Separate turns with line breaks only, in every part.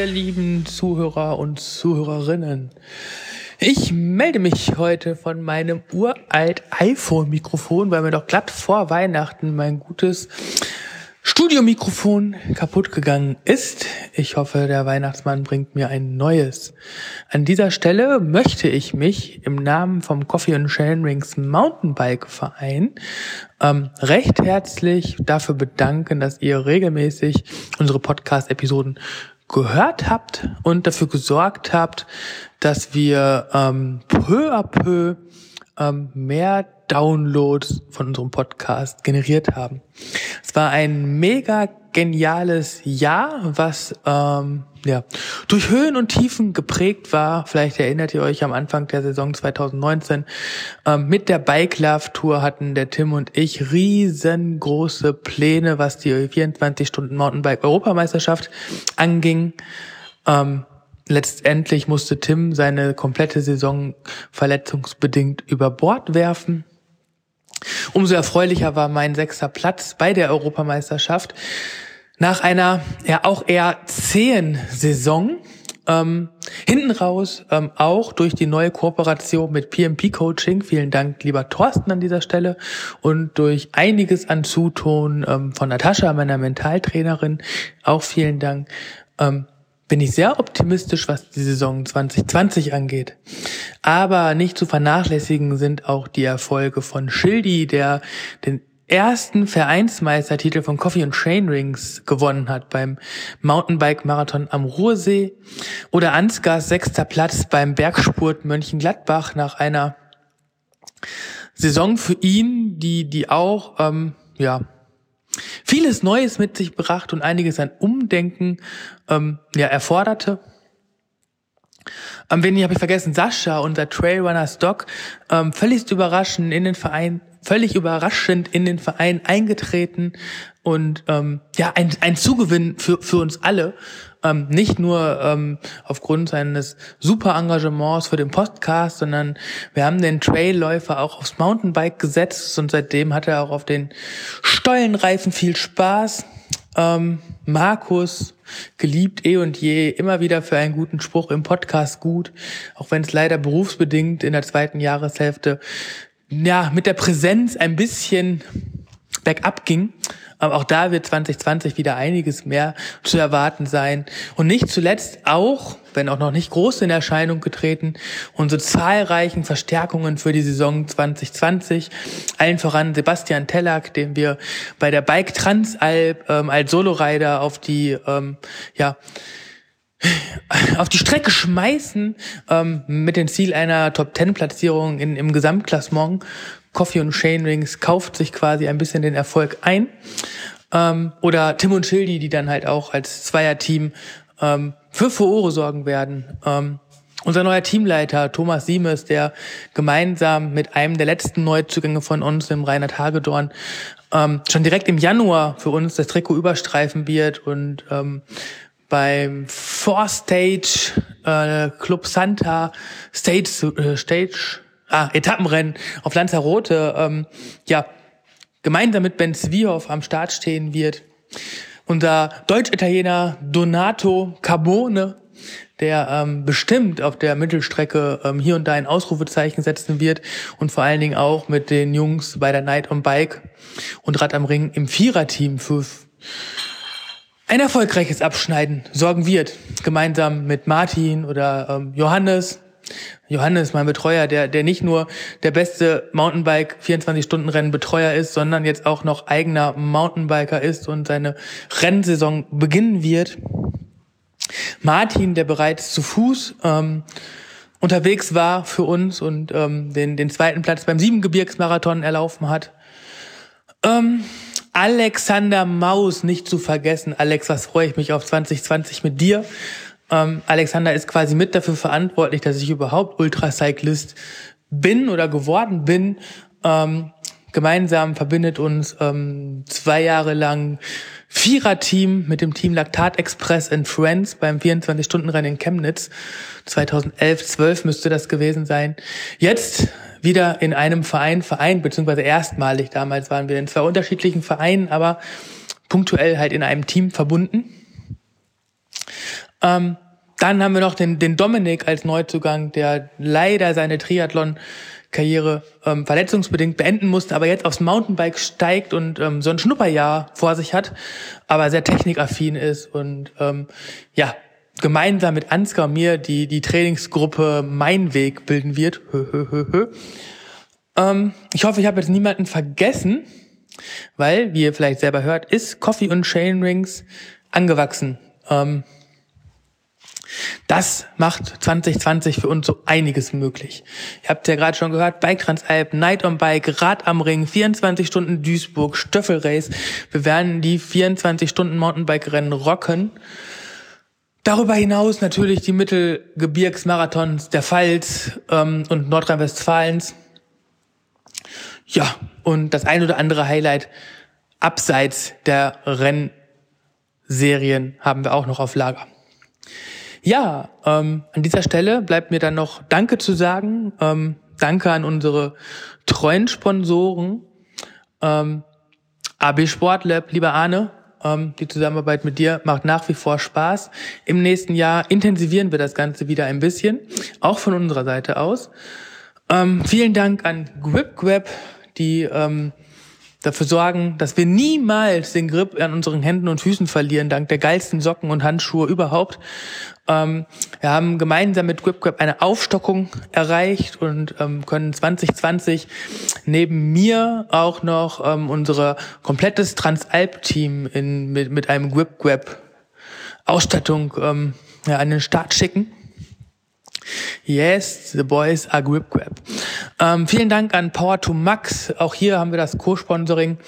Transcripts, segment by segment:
ihr lieben Zuhörer und Zuhörerinnen. Ich melde mich heute von meinem uralt iPhone-Mikrofon, weil mir doch glatt vor Weihnachten mein gutes Studiomikrofon kaputt gegangen ist. Ich hoffe, der Weihnachtsmann bringt mir ein neues. An dieser Stelle möchte ich mich im Namen vom Coffee and Chain Rings Mountainbike Verein ähm, recht herzlich dafür bedanken, dass ihr regelmäßig unsere Podcast-Episoden gehört habt und dafür gesorgt habt, dass wir ähm, peu à peu ähm, mehr Downloads von unserem Podcast generiert haben. Es war ein mega geniales Jahr, was ähm, ja durch Höhen und Tiefen geprägt war. Vielleicht erinnert ihr euch am Anfang der Saison 2019 ähm, mit der Bike Love Tour hatten der Tim und ich riesengroße Pläne, was die 24 Stunden Mountainbike Europameisterschaft anging. Ähm, letztendlich musste Tim seine komplette Saison verletzungsbedingt über Bord werfen. Umso erfreulicher war mein sechster Platz bei der Europameisterschaft. Nach einer ja auch eher zähen Saison, ähm, hinten raus ähm, auch durch die neue Kooperation mit PMP Coaching, vielen Dank lieber Thorsten an dieser Stelle, und durch einiges an Zuton ähm, von Natascha, meiner Mentaltrainerin, auch vielen Dank, ähm, bin ich sehr optimistisch, was die Saison 2020 angeht. Aber nicht zu vernachlässigen sind auch die Erfolge von Schildi, der den ersten Vereinsmeistertitel von Coffee und Train Rings gewonnen hat beim Mountainbike-Marathon am Ruhrsee oder Ansgars sechster Platz beim Bergspurt Mönchengladbach nach einer Saison für ihn, die, die auch, ähm, ja, vieles Neues mit sich bracht und einiges an Umdenken ähm, ja, erforderte. Ähm, wen habe ich vergessen? Sascha, unser Trailrunner Stock, ähm, völlig überraschend in den Verein, völlig überraschend in den Verein eingetreten und ähm, ja, ein, ein Zugewinn für, für uns alle. Ähm, nicht nur ähm, aufgrund seines super Engagements für den Podcast, sondern wir haben den Trailläufer auch aufs Mountainbike gesetzt und seitdem hat er auch auf den Stollenreifen viel Spaß. Ähm, Markus, geliebt eh und je, immer wieder für einen guten Spruch im Podcast gut, auch wenn es leider berufsbedingt in der zweiten Jahreshälfte ja mit der Präsenz ein bisschen bergab ging. Aber auch da wird 2020 wieder einiges mehr zu erwarten sein. Und nicht zuletzt auch, wenn auch noch nicht groß in Erscheinung getreten, unsere zahlreichen Verstärkungen für die Saison 2020. Allen voran Sebastian Tellack, den wir bei der Bike Transalp ähm, als Solorider auf die, ähm, ja, auf die Strecke schmeißen ähm, mit dem Ziel einer Top Ten Platzierung in, im Gesamtklassement Coffee und Chain Rings kauft sich quasi ein bisschen den Erfolg ein. Ähm, oder Tim und Schildi, die dann halt auch als Zweierteam ähm, für Furore sorgen werden. Ähm, unser neuer Teamleiter Thomas Siemes, der gemeinsam mit einem der letzten Neuzugänge von uns, dem Reinhard Hagedorn, ähm, schon direkt im Januar für uns das Trikot überstreifen wird und ähm, beim Four Stage äh, Club Santa Stage, äh, Stage ah, Etappenrennen auf Lanzarote, ähm, ja, gemeinsam mit Ben Zwiehoff am Start stehen wird. Unser Deutsch-Italiener Donato Carbone, der ähm, bestimmt auf der Mittelstrecke ähm, hier und da ein Ausrufezeichen setzen wird und vor allen Dingen auch mit den Jungs bei der Night on Bike und Rad am Ring im Viererteam für ein erfolgreiches Abschneiden sorgen wird. Gemeinsam mit Martin oder ähm, Johannes, Johannes, mein Betreuer, der, der nicht nur der beste Mountainbike 24-Stunden-Rennen Betreuer ist, sondern jetzt auch noch eigener Mountainbiker ist und seine Rennsaison beginnen wird. Martin, der bereits zu Fuß ähm, unterwegs war für uns und ähm, den, den zweiten Platz beim Siebengebirgsmarathon erlaufen hat. Ähm, Alexander Maus nicht zu vergessen. Alex, was freue ich mich auf 2020 mit dir. Ähm, Alexander ist quasi mit dafür verantwortlich, dass ich überhaupt Ultracyclist bin oder geworden bin. Ähm, gemeinsam verbindet uns ähm, zwei Jahre lang Viererteam mit dem Team Laktat Express and Friends beim 24-Stunden-Rennen in Chemnitz. 2011, 12 müsste das gewesen sein. Jetzt wieder in einem Verein, Verein, beziehungsweise erstmalig. Damals waren wir in zwei unterschiedlichen Vereinen, aber punktuell halt in einem Team verbunden. Ähm, dann haben wir noch den, den Dominik als Neuzugang, der leider seine Triathlon-Karriere ähm, verletzungsbedingt beenden musste, aber jetzt aufs Mountainbike steigt und ähm, so ein Schnupperjahr vor sich hat, aber sehr technikaffin ist und ähm, ja, gemeinsam mit Ansgar und mir die, die Trainingsgruppe Mein Weg bilden wird. Hö, hö, hö, hö. Ähm, ich hoffe, ich habe jetzt niemanden vergessen, weil, wie ihr vielleicht selber hört, ist Coffee und Chain Rings angewachsen. Ähm, das macht 2020 für uns so einiges möglich. Ihr habt ja gerade schon gehört, Bike Transalp, Night on Bike, Rad am Ring, 24 Stunden Duisburg, Stöffelrace. Wir werden die 24 Stunden Mountainbike-Rennen rocken. Darüber hinaus natürlich die Mittelgebirgsmarathons der Pfalz ähm, und Nordrhein-Westfalens. Ja, und das ein oder andere Highlight abseits der Rennserien haben wir auch noch auf Lager. Ja, ähm, an dieser Stelle bleibt mir dann noch Danke zu sagen. Ähm, danke an unsere treuen Sponsoren. Ähm, AB Sportlab, lieber Arne, ähm, die Zusammenarbeit mit dir macht nach wie vor Spaß. Im nächsten Jahr intensivieren wir das Ganze wieder ein bisschen, auch von unserer Seite aus. Ähm, vielen Dank an GripGrab, die ähm, dafür sorgen, dass wir niemals den Grip an unseren Händen und Füßen verlieren, dank der geilsten Socken und Handschuhe überhaupt. Ähm, wir haben gemeinsam mit GripGrab eine Aufstockung erreicht und ähm, können 2020 neben mir auch noch ähm, unser komplettes Transalp-Team mit, mit einem GripGrab Ausstattung ähm, ja, an den Start schicken. Yes, the boys are grip grab. Ähm, vielen Dank an Power to Max. Auch hier haben wir das Co-Sponsoring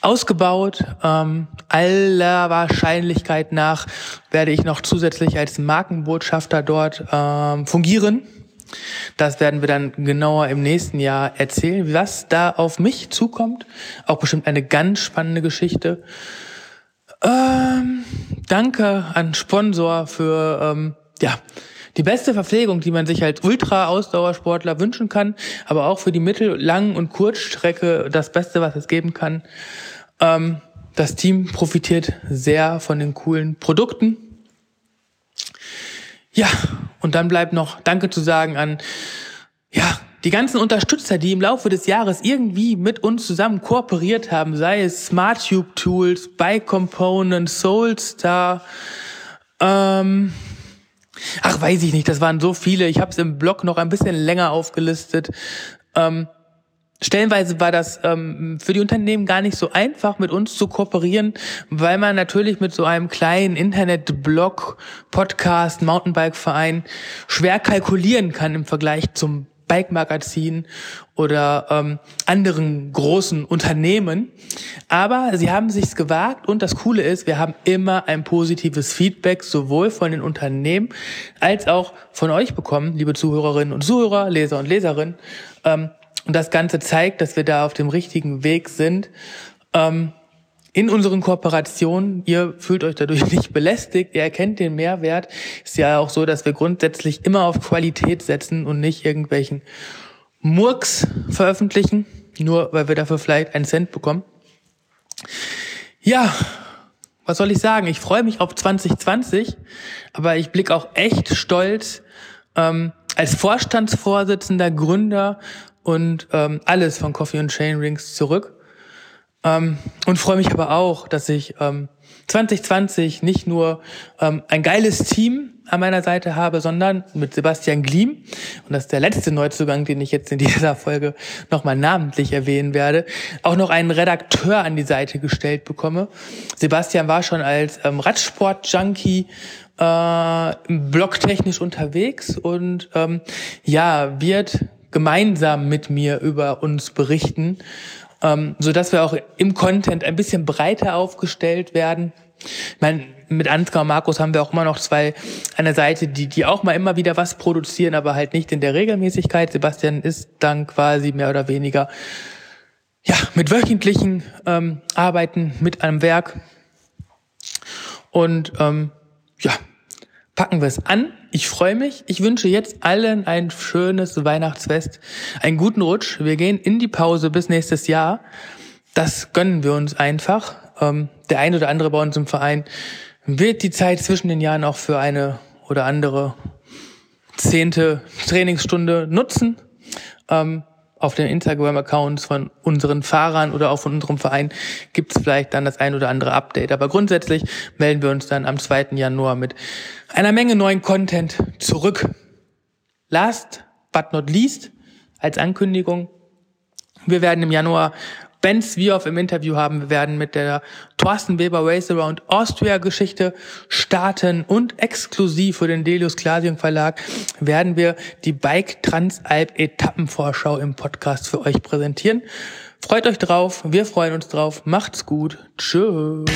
ausgebaut. Ähm, aller Wahrscheinlichkeit nach werde ich noch zusätzlich als Markenbotschafter dort ähm, fungieren. Das werden wir dann genauer im nächsten Jahr erzählen, was da auf mich zukommt. Auch bestimmt eine ganz spannende Geschichte. Ähm, danke an Sponsor für ähm, ja die beste Verpflegung, die man sich als Ultra-Ausdauersportler wünschen kann, aber auch für die Mittel-, Lang- und Kurzstrecke das Beste, was es geben kann. Ähm, das Team profitiert sehr von den coolen Produkten. Ja, und dann bleibt noch Danke zu sagen an, ja, die ganzen Unterstützer, die im Laufe des Jahres irgendwie mit uns zusammen kooperiert haben, sei es SmartTube Tools, Bike Component, Soulstar, ähm, Ach, weiß ich nicht, das waren so viele. Ich habe es im Blog noch ein bisschen länger aufgelistet. Ähm, stellenweise war das ähm, für die Unternehmen gar nicht so einfach, mit uns zu kooperieren, weil man natürlich mit so einem kleinen Internet-Blog, Podcast, Mountainbike-Verein schwer kalkulieren kann im Vergleich zum Bike-Magazin oder ähm, anderen großen Unternehmen. Aber sie haben sich's gewagt und das Coole ist, wir haben immer ein positives Feedback sowohl von den Unternehmen als auch von euch bekommen, liebe Zuhörerinnen und Zuhörer, Leser und Leserinnen. Ähm, und das Ganze zeigt, dass wir da auf dem richtigen Weg sind. Ähm, in unseren Kooperationen, ihr fühlt euch dadurch nicht belästigt, ihr erkennt den Mehrwert. Ist ja auch so, dass wir grundsätzlich immer auf Qualität setzen und nicht irgendwelchen Murks veröffentlichen, nur weil wir dafür vielleicht einen Cent bekommen. Ja, was soll ich sagen? Ich freue mich auf 2020, aber ich blicke auch echt stolz ähm, als Vorstandsvorsitzender, Gründer und ähm, alles von Coffee und Chain Rings zurück. Ähm, und freue mich aber auch, dass ich ähm, 2020 nicht nur ähm, ein geiles Team an meiner Seite habe, sondern mit Sebastian Gliem, und das ist der letzte Neuzugang, den ich jetzt in dieser Folge nochmal namentlich erwähnen werde, auch noch einen Redakteur an die Seite gestellt bekomme. Sebastian war schon als ähm, Radsport-Junkie äh, blogtechnisch unterwegs und ähm, ja, wird gemeinsam mit mir über uns berichten ähm, so dass wir auch im Content ein bisschen breiter aufgestellt werden. Ich meine, mit Ansgar und Markus haben wir auch immer noch zwei an der Seite, die, die auch mal immer wieder was produzieren, aber halt nicht in der Regelmäßigkeit. Sebastian ist dann quasi mehr oder weniger ja, mit wöchentlichen ähm, Arbeiten mit einem Werk. Und ähm, ja, packen wir es an. Ich freue mich. Ich wünsche jetzt allen ein schönes Weihnachtsfest, einen guten Rutsch. Wir gehen in die Pause bis nächstes Jahr. Das gönnen wir uns einfach. Ähm, der ein oder andere bei uns im Verein wird die Zeit zwischen den Jahren auch für eine oder andere zehnte Trainingsstunde nutzen. Ähm, auf den Instagram-Accounts von unseren Fahrern oder auch von unserem Verein gibt es vielleicht dann das ein oder andere Update. Aber grundsätzlich melden wir uns dann am 2. Januar mit einer Menge neuen Content zurück. Last but not least, als Ankündigung, wir werden im Januar Ben Svioff im Interview haben. Wir werden mit der Thorsten Weber Race Around Austria Geschichte starten und exklusiv für den Delius Klasium Verlag werden wir die Bike Transalp Etappenvorschau im Podcast für euch präsentieren. Freut euch drauf, wir freuen uns drauf. Macht's gut. Tschüss.